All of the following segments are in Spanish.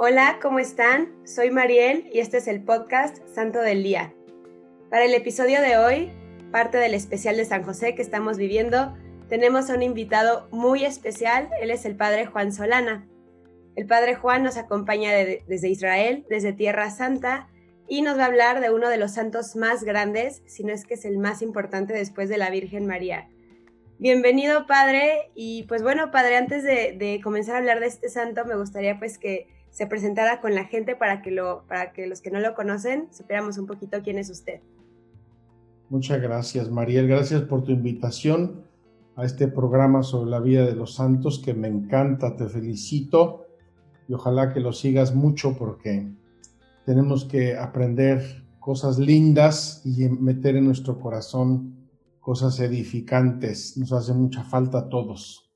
Hola, ¿cómo están? Soy Mariel y este es el podcast Santo del Día. Para el episodio de hoy, parte del especial de San José que estamos viviendo, tenemos a un invitado muy especial. Él es el Padre Juan Solana. El Padre Juan nos acompaña desde Israel, desde Tierra Santa, y nos va a hablar de uno de los santos más grandes, si no es que es el más importante después de la Virgen María. Bienvenido, Padre. Y pues bueno, Padre, antes de, comenzar a hablar de este santo, me gustaría pues que se presentara con la gente para que, lo, para que los que no lo conocen supiéramos un poquito quién es usted. Muchas gracias, Mariel. Gracias por tu invitación a este programa sobre la vida de los santos que me encanta, te felicito y ojalá que lo sigas mucho porque tenemos que aprender cosas lindas y meter en nuestro corazón cosas edificantes. Nos hace mucha falta a todos.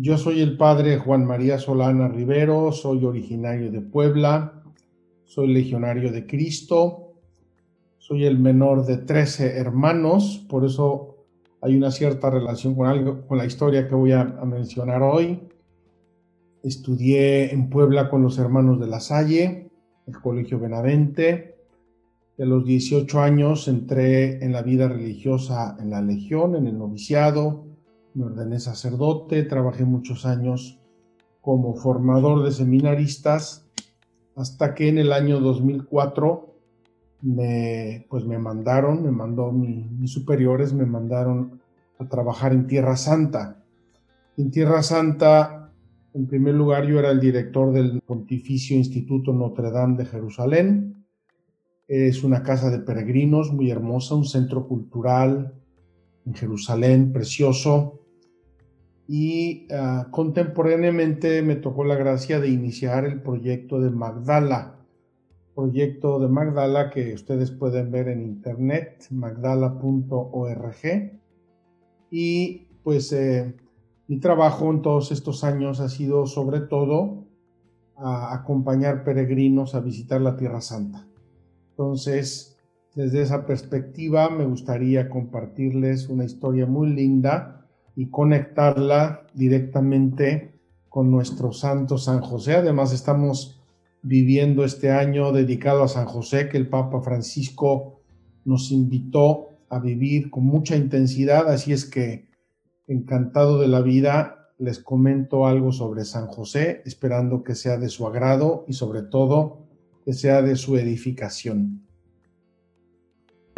Yo soy el padre Juan María Solana Rivero, soy originario de Puebla, soy legionario de Cristo, soy el menor de 13 hermanos, por eso hay una cierta relación con, algo, con la historia que voy a, mencionar hoy. Estudié en Puebla con los hermanos de la Salle, el Colegio Benavente. a los 18 años entré en la vida religiosa en la Legión, en el noviciado. Me ordené sacerdote, trabajé muchos años como formador de seminaristas, hasta que en el año 2004 me, pues me mandaron, me mandó mis superiores, me mandaron a trabajar en Tierra Santa. En Tierra Santa, en primer lugar, yo era el director del Pontificio Instituto Notre Dame de Jerusalén. Es una casa de peregrinos muy hermosa, un centro cultural Jerusalén, precioso. Y ah, contemporáneamente me tocó la gracia de iniciar el proyecto de Magdala, proyecto de Magdala que ustedes pueden ver en internet, magdala.org. Y pues eh, mi trabajo en todos estos años ha sido sobre todo acompañar peregrinos a visitar la Tierra Santa. Entonces, desde esa perspectiva me gustaría compartirles una historia muy linda y conectarla directamente con nuestro santo San José. Además, estamos viviendo este año dedicado a San José que el Papa Francisco nos invitó a vivir con mucha intensidad, así es que encantado de la vida les comento algo sobre San José, esperando que sea de su agrado y sobre todo que sea de su edificación.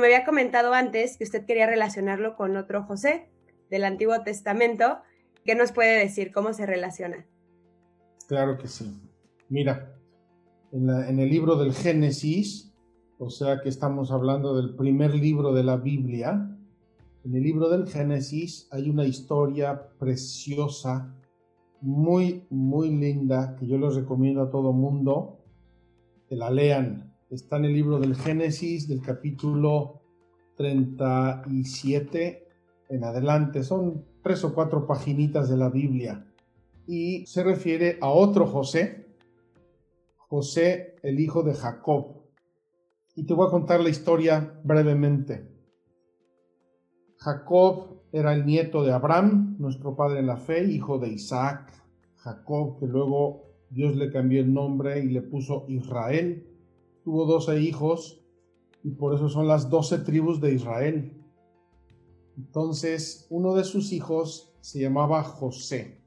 Me había comentado antes que usted quería relacionarlo con otro José del Antiguo Testamento. ¿Qué nos puede decir? ¿Cómo se relaciona? Claro que sí. Mira, en, el libro del Génesis, o sea que estamos hablando del primer libro de la Biblia, en el libro del Génesis hay una historia preciosa, muy, muy linda, que yo les recomiendo a todo mundo que la lean. Está en el libro del Génesis, del capítulo 37 en adelante. Son tres o cuatro paginitas de la Biblia. Y se refiere a otro José, José, el hijo de Jacob. Y te voy a contar la historia brevemente. Jacob era el nieto de Abraham, nuestro padre en la fe, hijo de Isaac. Jacob, que luego Dios le cambió el nombre y le puso Israel. Tuvo doce hijos y por eso son las doce tribus de Israel. Entonces, uno de sus hijos se llamaba José.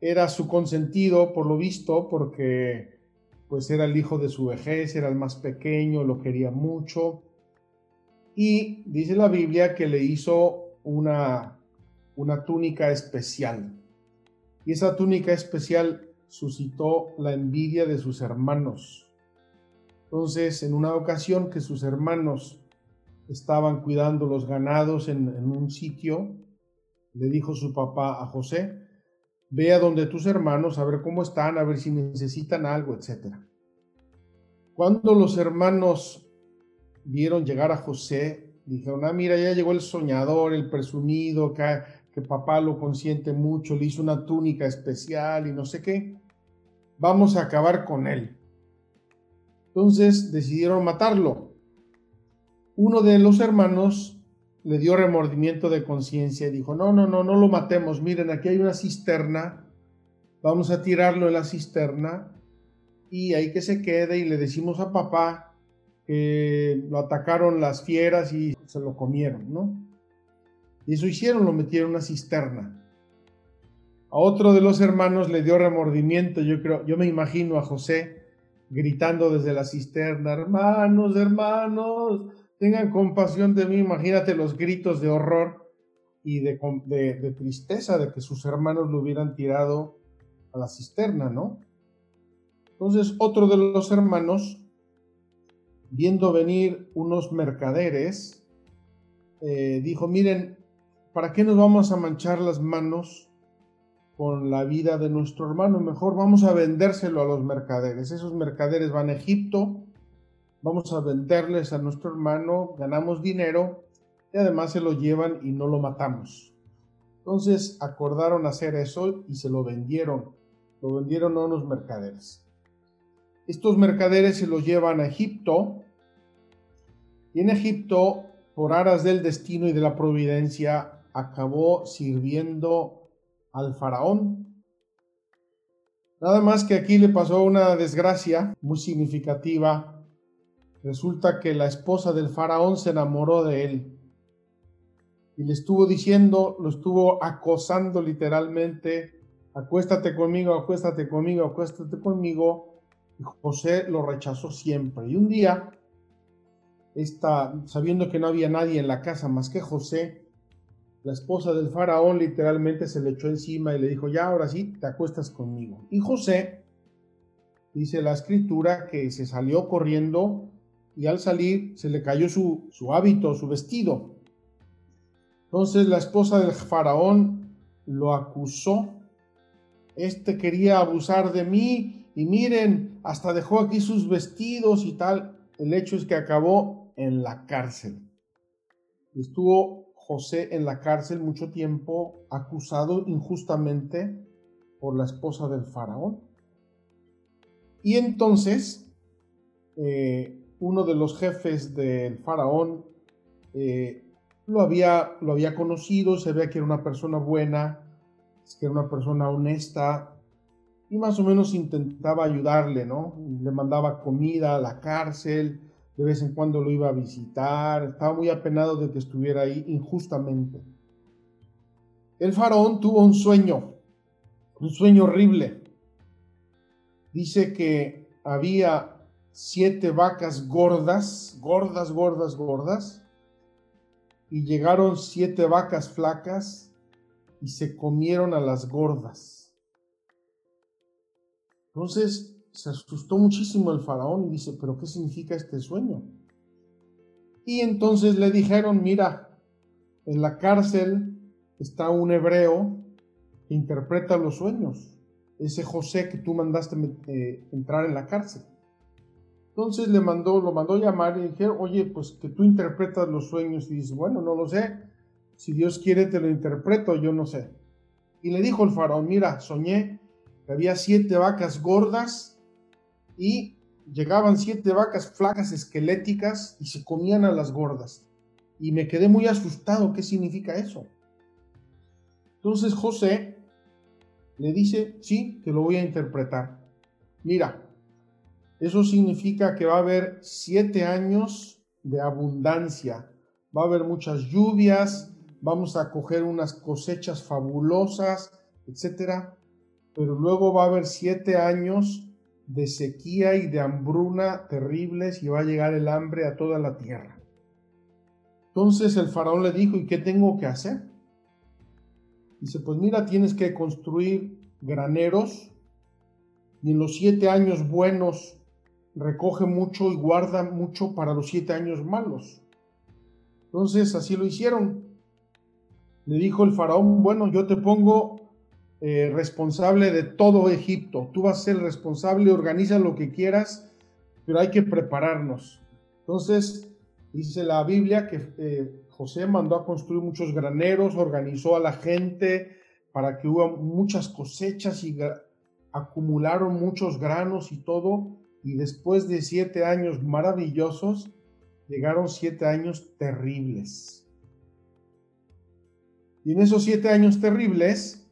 Era su consentido, por lo visto, porque pues era el hijo de su vejez, era el más pequeño, lo quería mucho. Y dice la Biblia que le hizo una, una túnica especial. Y esa túnica especial suscitó la envidia de sus hermanos. Entonces, en una ocasión que sus hermanos estaban cuidando los ganados en, un sitio, le dijo su papá a José, Ve a donde tus hermanos a ver cómo están, a ver si necesitan algo, etc. Cuando los hermanos vieron llegar a José, dijeron, ah, mira, ya llegó el soñador, el presumido, que papá lo consiente mucho, le hizo una túnica especial y no sé qué. Vamos a acabar con él. Entonces decidieron matarlo. Uno de los hermanos le dio remordimiento de conciencia y dijo, no, no, no, no lo matemos, miren, aquí hay una cisterna, vamos a tirarlo en la cisterna y ahí que se quede y le decimos a papá que lo atacaron las fieras y se lo comieron, ¿no? Y eso hicieron, lo metieron en una cisterna. A otro de los hermanos le dio remordimiento, yo creo, yo me imagino a José gritando desde la cisterna, hermanos, hermanos, tengan compasión de mí, imagínate los gritos de horror y de, tristeza de que sus hermanos lo hubieran tirado a la cisterna, ¿no? Entonces otro de los hermanos, viendo venir unos mercaderes, eh, dijo, miren, ¿para qué nos vamos a manchar las manos con la vida de nuestro hermano? Mejor vamos a vendérselo a los mercaderes. Esos mercaderes van a Egipto, vamos a venderles a nuestro hermano, ganamos dinero y además se lo llevan y no lo matamos. Entonces acordaron hacer eso y se lo vendieron. Lo vendieron a unos mercaderes. Estos mercaderes se los llevan a Egipto y en Egipto, por aras del destino y de la providencia, acabó sirviendo al faraón. Nada más que aquí le pasó una desgracia muy significativa. Resulta que la esposa del faraón se enamoró de él y le estuvo diciendo, lo estuvo acosando literalmente, acuéstate conmigo, acuéstate conmigo, acuéstate conmigo. Y José lo rechazó siempre. Y un día, sabiendo que no había nadie en la casa más que José, la esposa del faraón literalmente se le echó encima y le dijo, ya ahora sí, te acuestas conmigo. Y José, dice la escritura, que se salió corriendo y al salir se le cayó su, su hábito, su vestido. Entonces la esposa del faraón lo acusó. Este quería abusar de mí y miren, hasta dejó aquí sus vestidos y tal. El hecho es que acabó en la cárcel. Estuvo José en la cárcel mucho tiempo, acusado injustamente por la esposa del faraón. Y entonces, eh, uno de los jefes del faraón eh, lo, había, lo había conocido, se veía que era una persona buena, que era una persona honesta, y más o menos intentaba ayudarle, ¿no? Le mandaba comida a la cárcel, de vez en cuando lo iba a visitar, estaba muy apenado de que estuviera ahí injustamente. El faraón tuvo un sueño, un sueño horrible. Dice que había siete vacas gordas, gordas, gordas, gordas, y llegaron siete vacas flacas y se comieron a las gordas. Entonces se asustó muchísimo el faraón y dice, pero ¿qué significa este sueño? Y entonces le dijeron, mira, en la cárcel está un hebreo que interpreta los sueños, ese José que tú mandaste eh, entrar en la cárcel. Entonces le mandó, lo mandó llamar y dijeron, oye, pues que tú interpretas los sueños. Y dice, bueno, no lo sé. Si Dios quiere, te lo interpreto, yo no sé. Y le dijo el faraón, mira, soñé que había siete vacas gordas y llegaban siete vacas flacas esqueléticas y se comían a las gordas. Y me quedé muy asustado, ¿qué significa eso? Entonces José le dice, sí, te lo voy a interpretar. Mira, eso significa que va a haber siete años de abundancia, va a haber muchas lluvias, vamos a coger unas cosechas fabulosas, etc. Pero luego va a haber siete años de sequía y de hambruna terribles y va a llegar el hambre a toda la tierra. Entonces el faraón le dijo, ¿y qué tengo que hacer? Dice, pues mira, tienes que construir graneros y en los siete años buenos recoge mucho y guarda mucho para los siete años malos. Entonces así lo hicieron. Le dijo el faraón, bueno, yo te pongo eh, responsable de todo Egipto. Tú vas a ser responsable, organiza lo que quieras, pero hay que prepararnos. Entonces, dice la Biblia que eh, José mandó a construir muchos graneros, organizó a la gente para que hubo muchas cosechas y acumularon muchos granos y todo. Y después de siete años maravillosos, llegaron siete años terribles. Y en esos siete años terribles,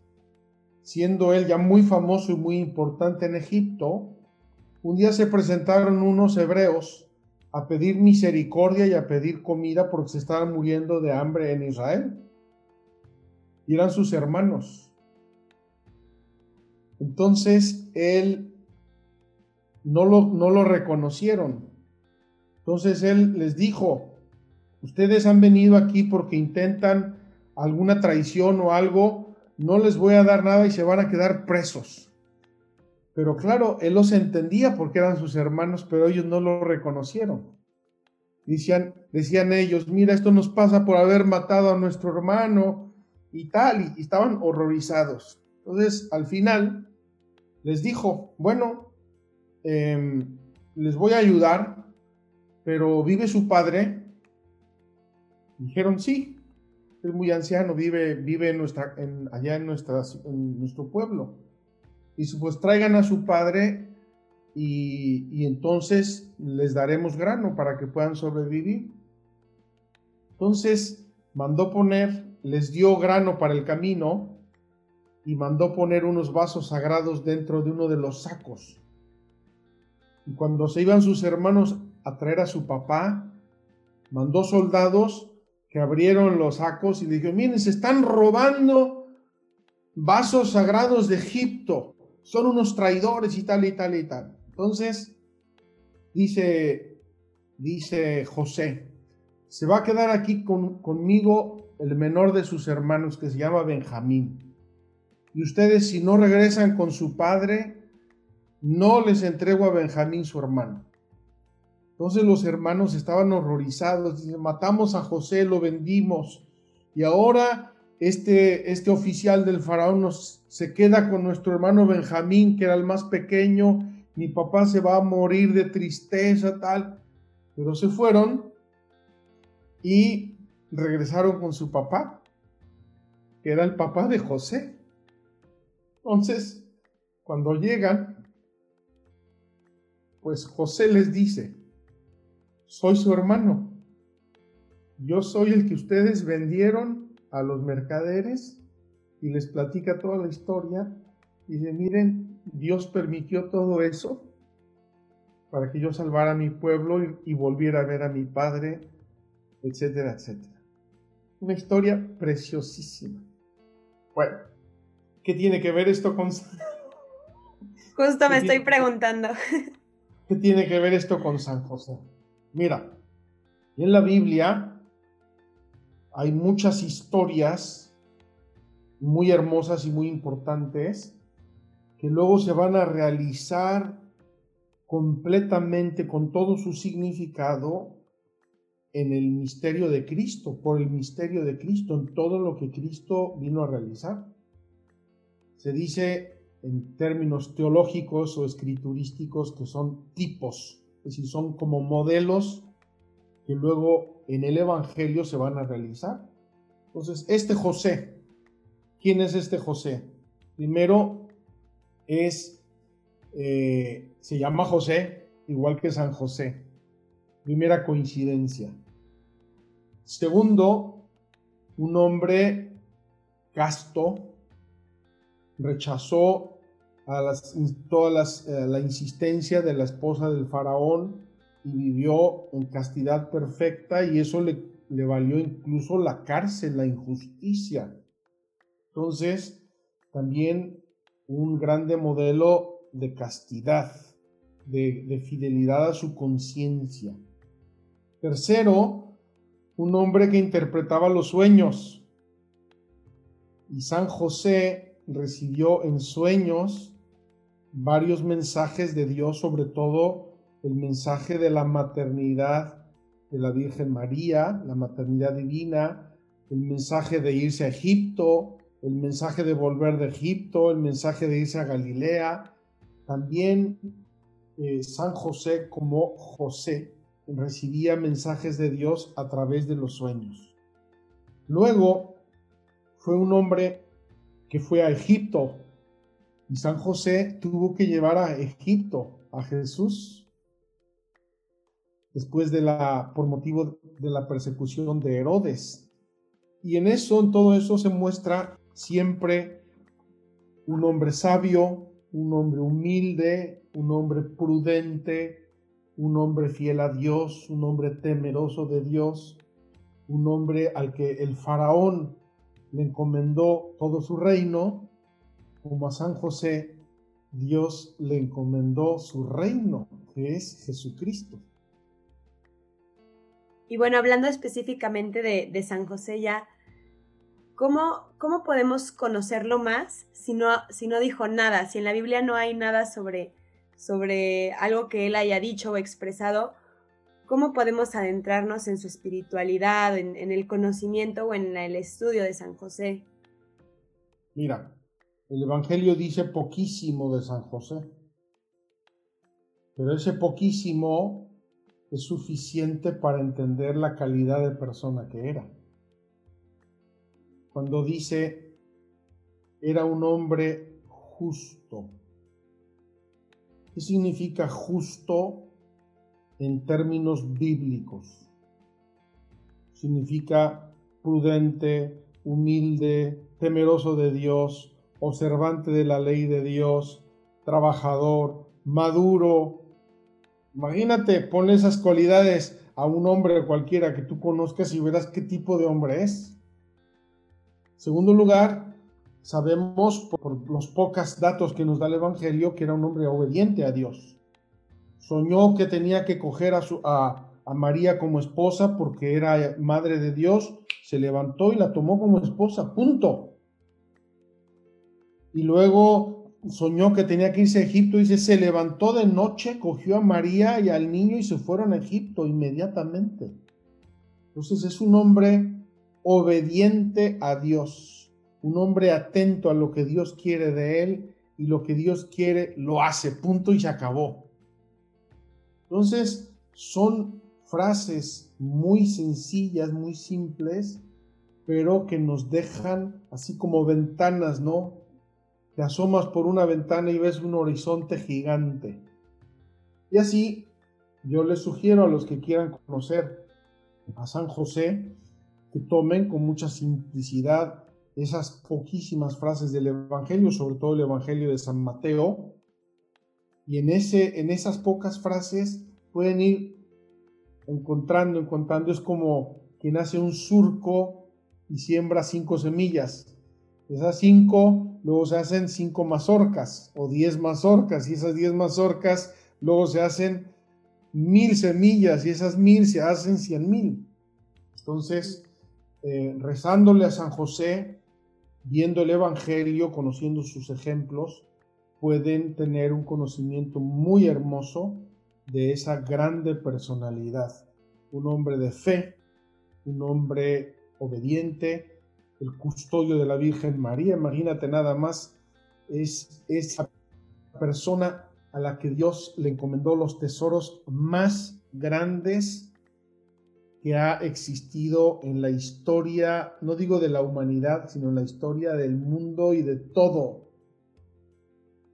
siendo él ya muy famoso y muy importante en Egipto, un día se presentaron unos hebreos a pedir misericordia y a pedir comida porque se estaban muriendo de hambre en Israel. Y eran sus hermanos. Entonces él no lo, no lo reconocieron. Entonces él les dijo, ustedes han venido aquí porque intentan alguna traición o algo, no les voy a dar nada y se van a quedar presos. Pero claro, él los entendía porque eran sus hermanos, pero ellos no lo reconocieron. Decían, decían ellos, mira, esto nos pasa por haber matado a nuestro hermano y tal, y, estaban horrorizados. Entonces, al final, les dijo, bueno, em, les voy a ayudar, pero ¿vive su padre? Dijeron, sí, es muy anciano, vive, vive en nuestra, allá en, nuestras, en nuestro pueblo. Y pues traigan a su padre y, entonces les daremos grano para que puedan sobrevivir. Entonces mandó poner, les dio grano para el camino y mandó poner unos vasos sagrados dentro de uno de los sacos. Y cuando se iban sus hermanos a traer a su papá, mandó soldados que abrieron los sacos y le dijo, miren, se están robando vasos sagrados de Egipto, son unos traidores y tal y tal y tal. Entonces, dice, dice José, se va a quedar aquí conmigo el menor de sus hermanos que se llama Benjamín. Y ustedes si no regresan con su padre, no les entrego a Benjamín su hermano. Entonces los hermanos estaban horrorizados, matamos a José, lo vendimos, y ahora este, este oficial del faraón nos, se queda con nuestro hermano Benjamín, que era el más pequeño, mi papá se va a morir de tristeza, tal. Pero se fueron y regresaron con su papá, que era el papá de José. Entonces, cuando llegan, pues José les dice, soy su hermano, yo soy el que ustedes vendieron a los mercaderes y les platica toda la historia y dice, miren, Dios permitió todo eso para que yo salvara a mi pueblo y, volviera a ver a mi padre, etcétera, etcétera. Una historia preciosísima. Bueno, ¿qué tiene que ver esto con... Justo me estoy preguntando. ¿Qué tiene que ver esto con San José? Mira, en la Biblia hay muchas historias muy hermosas y muy importantes que luego se van a realizar completamente con todo su significado en el misterio de Cristo, por el misterio de Cristo, en todo lo que Cristo vino a realizar. Se dice en términos teológicos o escriturísticos que son tipos, es decir, son como modelos que luego en el Evangelio se van a realizar. Entonces, este José, ¿quién es este José? Primero, es, eh, se llama José, igual que San José. Primera coincidencia. Segundo, un hombre casto rechazó a las, toda eh, la insistencia de la esposa del faraón y vivió en castidad perfecta y eso le, le valió incluso la cárcel, la injusticia. Entonces, también un grande modelo de castidad, de, fidelidad a su conciencia. Tercero, un hombre que interpretaba los sueños. Y San José recibió en sueños varios mensajes de Dios, sobre todo el mensaje de la maternidad de la Virgen María, la maternidad divina, el mensaje de irse a Egipto, el mensaje de volver de Egipto, el mensaje de irse a Galilea, también eh, San José como José recibía mensajes de Dios a través de los sueños. Luego fue un hombre que fue a Egipto y San José tuvo que llevar a Egipto a Jesús después de la por motivo de la persecución de Herodes. Y en eso, en todo eso se muestra siempre un hombre sabio, un hombre humilde, un hombre prudente, un hombre fiel a Dios, un hombre temeroso de Dios, un hombre al que el faraón le encomendó todo su reino, como a San José, Dios le encomendó su reino, que es Jesucristo. Y bueno, hablando específicamente de, San José ya, ¿cómo, ¿cómo, podemos conocerlo más si no, si no dijo nada? Si en la Biblia no hay nada sobre, sobre algo que él haya dicho o expresado, ¿cómo podemos adentrarnos en su espiritualidad, en, el conocimiento o en el estudio de San José? Mira, el Evangelio dice poquísimo de San José, pero ese poquísimo es suficiente para entender la calidad de persona que era. Cuando dice, era un hombre justo. ¿Qué significa justo en términos bíblicos? Significa prudente, humilde, temeroso de Dios, observante de la ley de Dios, trabajador, maduro, Imagínate, pon esas cualidades a un hombre cualquiera que tú conozcas y verás qué tipo de hombre es. Segundo lugar, sabemos por los pocos datos que nos da el Evangelio que era un hombre obediente a Dios. Soñó que tenía que coger a, a María como esposa porque era madre de Dios, se levantó y la tomó como esposa, punto. Y luego soñó que tenía que irse a Egipto, y se levantó de noche, cogió a María y al niño y se fueron a Egipto inmediatamente. Entonces es un hombre obediente a Dios, un hombre atento a lo que Dios quiere de él y lo que Dios quiere lo hace, punto y se acabó. Entonces son frases muy sencillas, muy simples, pero que nos dejan así como ventanas, ¿no? Te asomas por una ventana y ves un horizonte gigante. Y así yo les sugiero a los que quieran conocer a San José que tomen con mucha simplicidad esas poquísimas frases del Evangelio, sobre todo el Evangelio de San Mateo, y en, ese, en esas pocas frases pueden ir encontrando, encontrando, es como quien hace un surco y siembra cinco semillas. Esas cinco luego se hacen cinco mazorcas o diez mazorcas y esas diez mazorcas luego se hacen mil semillas y esas mil se hacen cien mil. Entonces, eh, rezándole a San José, viendo el Evangelio, conociendo sus ejemplos, pueden tener un conocimiento muy hermoso de esa grande personalidad. Un hombre de fe, un hombre obediente, el custodio de la Virgen María. Imagínate nada más, es esa persona a la que Dios le encomendó los tesoros más grandes que ha existido en la historia, no digo de la humanidad, sino en la historia del mundo y de todo.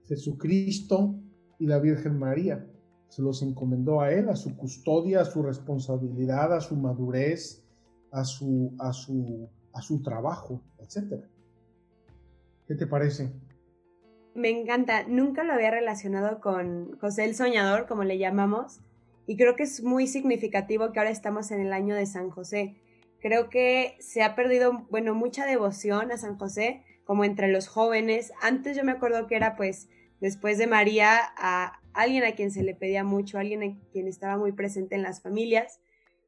Jesucristo y la Virgen María. Se los encomendó a él, a su custodia, a su responsabilidad, a su madurez, a su, a su a su trabajo, etc. ¿Qué te parece? Me encanta, nunca lo había relacionado con José el Soñador, como le llamamos, y creo que es muy significativo que ahora estamos en el año de San José. Creo que se ha perdido, bueno, mucha devoción a San José, como entre los jóvenes. Antes yo me acuerdo que era pues después de María a alguien a quien se le pedía mucho, alguien a quien estaba muy presente en las familias.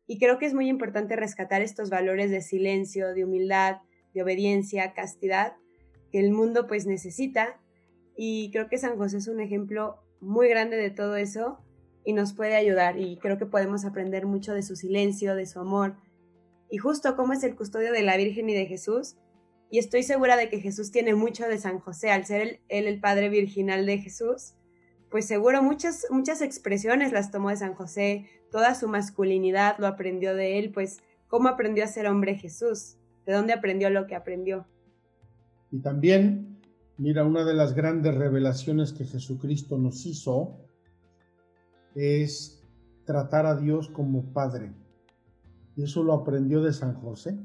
Y creo que es muy importante rescatar estos valores de silencio, de humildad, de obediencia, castidad, que el mundo pues necesita. Y creo que San José es un ejemplo muy grande de todo eso y nos puede ayudar. Y creo que podemos aprender mucho de su silencio, de su amor. Y justo como es el custodio de la Virgen y de Jesús. Y estoy segura de que Jesús tiene mucho de San José, al ser él el padre virginal de Jesús pues seguro muchas, muchas expresiones las tomó de San José, toda su masculinidad lo aprendió de él, pues cómo aprendió a ser hombre Jesús, de dónde aprendió lo que aprendió. Y también, mira, una de las grandes revelaciones que Jesucristo nos hizo es tratar a Dios como Padre. Y eso lo aprendió de San José.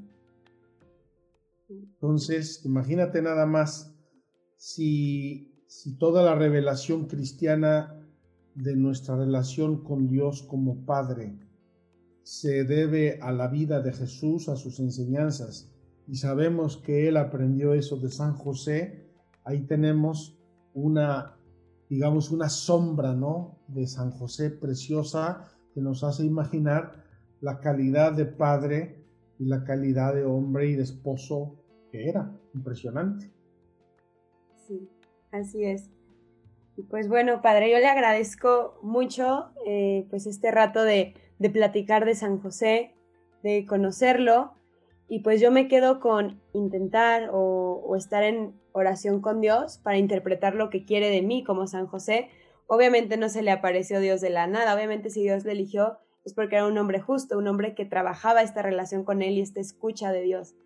Entonces, imagínate nada más, si si toda la revelación cristiana de nuestra relación con Dios como Padre se debe a la vida de Jesús, a sus enseñanzas, y sabemos que Él aprendió eso de San José, ahí tenemos una, digamos, una sombra, ¿no? De San José preciosa que nos hace imaginar la calidad de padre y la calidad de hombre y de esposo que era. Impresionante. Sí, así es. Pues bueno, padre, yo le agradezco mucho eh, pues este rato de de platicar de San José, de conocerlo, y pues yo me quedo con intentar o, estar en oración con Dios para interpretar lo que quiere de mí como San José. Obviamente no se le apareció Dios de la nada, obviamente si Dios le eligió es porque era un hombre justo, un hombre que trabajaba esta relación con Él y esta escucha de Dios.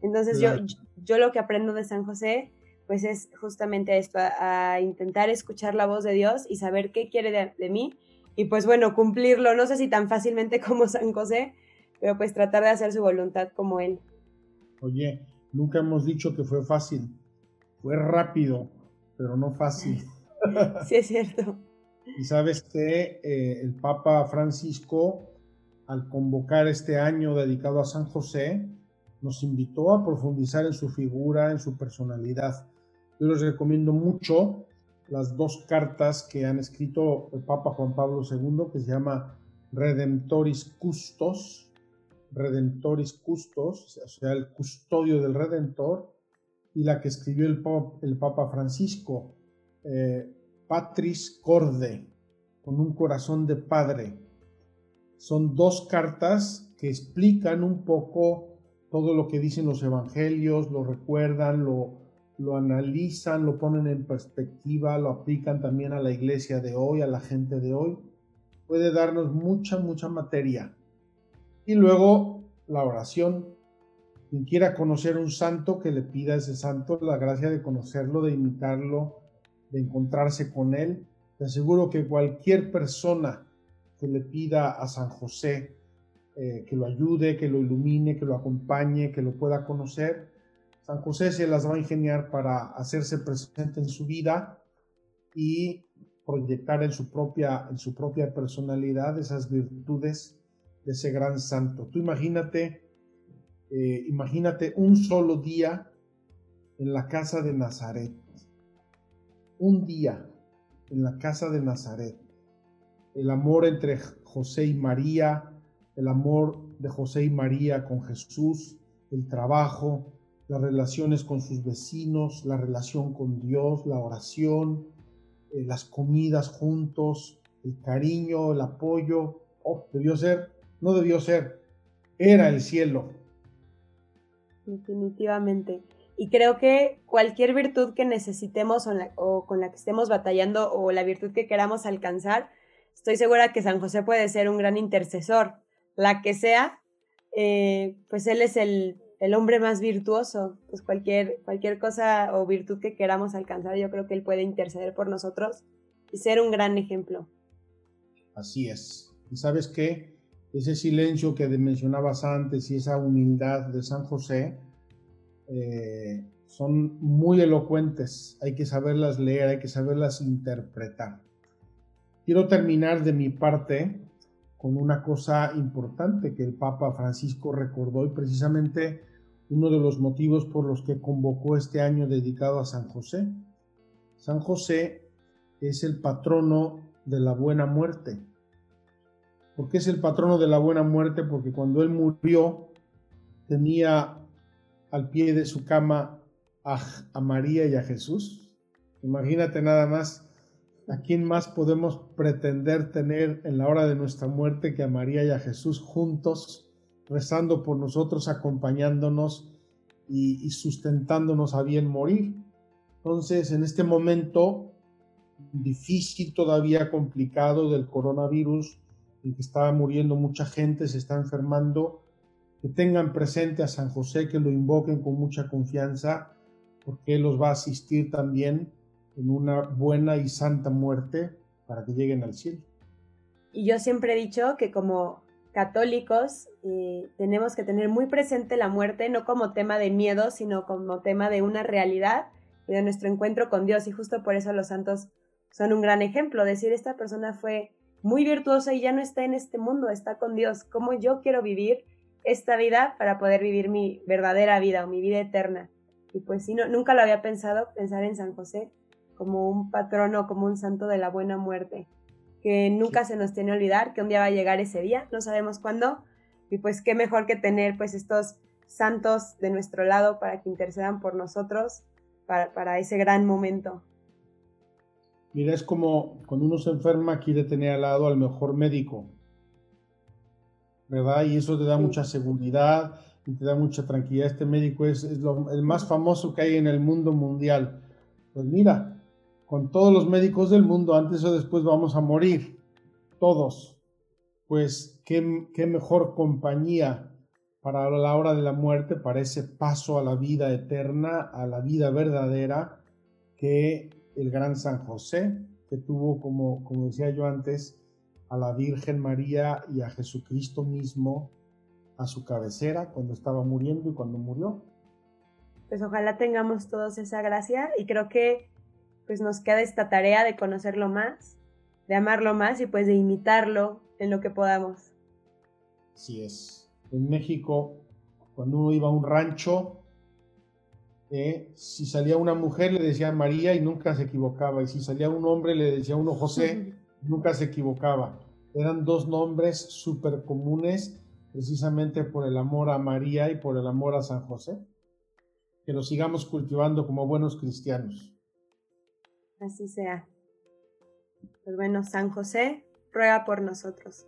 Entonces yo, yo lo que aprendo de San José pues es justamente esto, a, intentar escuchar la voz de Dios y saber qué quiere de mí y pues bueno, cumplirlo, no sé si tan fácilmente como San José, pero pues tratar de hacer su voluntad como él. Oye, nunca hemos dicho que fue fácil, fue rápido, pero no fácil. sí, es cierto. Y sabes que eh, el Papa Francisco, al convocar este año dedicado a San José, nos invitó a profundizar en su figura, en su personalidad. Yo les recomiendo mucho las dos cartas que han escrito el Papa Juan Pablo II, que se llama Redemptoris Custos, Redemptoris Custos, o sea, el custodio del Redentor, y la que escribió el, Papa Francisco, eh, Patris Corde, con un corazón de padre. Son dos cartas que explican un poco todo lo que dicen los evangelios, lo recuerdan, lo, lo analizan, lo ponen en perspectiva, lo aplican también a la iglesia de hoy, a la gente de hoy, puede darnos mucha, mucha materia. Y luego la oración. Quien quiera conocer un santo, que le pida a ese santo la gracia de conocerlo, de imitarlo, de encontrarse con él. Te aseguro que cualquier persona que le pida a San José eh, que lo ayude, que lo ilumine, que lo acompañe, que lo pueda conocer, San José se las va a ingeniar para hacerse presente en su vida y proyectar en su propia, en su propia personalidad esas virtudes de ese gran santo. Tú imagínate, eh, imagínate un solo día en la casa de Nazaret. Un día en la casa de Nazaret. El amor entre José y María, el amor de José y María con Jesús, el trabajo, las relaciones con sus vecinos, la relación con Dios, la oración, eh, las comidas juntos, el cariño, el apoyo. Oh, debió ser, no debió ser, era el cielo. Definitivamente. Y creo que cualquier virtud que necesitemos o, con la que estemos batallando o la virtud que queramos alcanzar, estoy segura que San José puede ser un gran intercesor. La que sea, eh, pues él es el el hombre más virtuoso, pues cualquier, cualquier cosa o virtud que queramos alcanzar, yo creo que Él puede interceder por nosotros y ser un gran ejemplo. Así es. ¿Y sabes qué? Ese silencio que mencionabas antes y esa humildad de San José eh, son muy elocuentes. Hay que saberlas leer, hay que saberlas interpretar. Quiero terminar de mi parte con una cosa importante que el Papa Francisco recordó y precisamente uno de los motivos por los que convocó este año dedicado a San José. San José es el patrono de la buena muerte. ¿Por qué es el patrono de la buena muerte? Porque cuando él murió tenía al pie de su cama a, a María y a Jesús. Imagínate nada más ¿A quién más podemos pretender tener en la hora de nuestra muerte que a María y a Jesús juntos rezando por nosotros, acompañándonos y, sustentándonos a bien morir. Entonces, en este momento difícil, todavía complicado del coronavirus, en que está muriendo mucha gente, se está enfermando, que tengan presente a San José, que lo invoquen con mucha confianza, porque Él los va a asistir también en una buena y santa muerte para que lleguen al cielo. Y yo siempre he dicho que como católicos eh, tenemos que tener muy presente la muerte, no como tema de miedo, sino como tema de una realidad de nuestro encuentro con Dios. Y justo por eso los santos son un gran ejemplo, decir esta persona fue muy virtuosa y ya no está en este mundo, está con Dios, ¿cómo yo quiero vivir esta vida para poder vivir mi verdadera vida o mi vida eterna? Y pues sí, no, nunca lo había pensado, pensar en San José como un patrono, como un santo de la buena muerte, que nunca se nos tiene que olvidar que un día va a llegar ese día, no sabemos cuándo, y pues qué mejor que tener pues estos santos de nuestro lado para que intercedan por nosotros para, para ese gran momento. Mira, es como cuando uno se enferma quiere tener al lado al mejor médico, ¿verdad? Y eso te da mucha seguridad y te da mucha tranquilidad. Este médico es, lo, el más famoso que hay en el mundo mundial. Pues mira, con todos los médicos del mundo, antes o después vamos a morir, todos. Pues qué, qué mejor compañía para la hora de la muerte, para ese paso a la vida eterna, a la vida verdadera, que el gran San José, que tuvo, como, como decía yo antes, a la Virgen María y a Jesucristo mismo a su cabecera cuando estaba muriendo y cuando murió. Pues ojalá tengamos todos esa gracia y creo que pues nos queda esta tarea de conocerlo más, de amarlo más y pues de imitarlo en lo que podamos. Así es. En México, cuando uno iba a un rancho, si salía una mujer le decía María y nunca se equivocaba, y si salía un hombre le decía uno José, nunca se equivocaba. Eran dos nombres súper comunes precisamente por el amor a María y por el amor a San José. Que lo sigamos cultivando como buenos cristianos. Así sea. Pues bueno, San José, ruega por nosotros.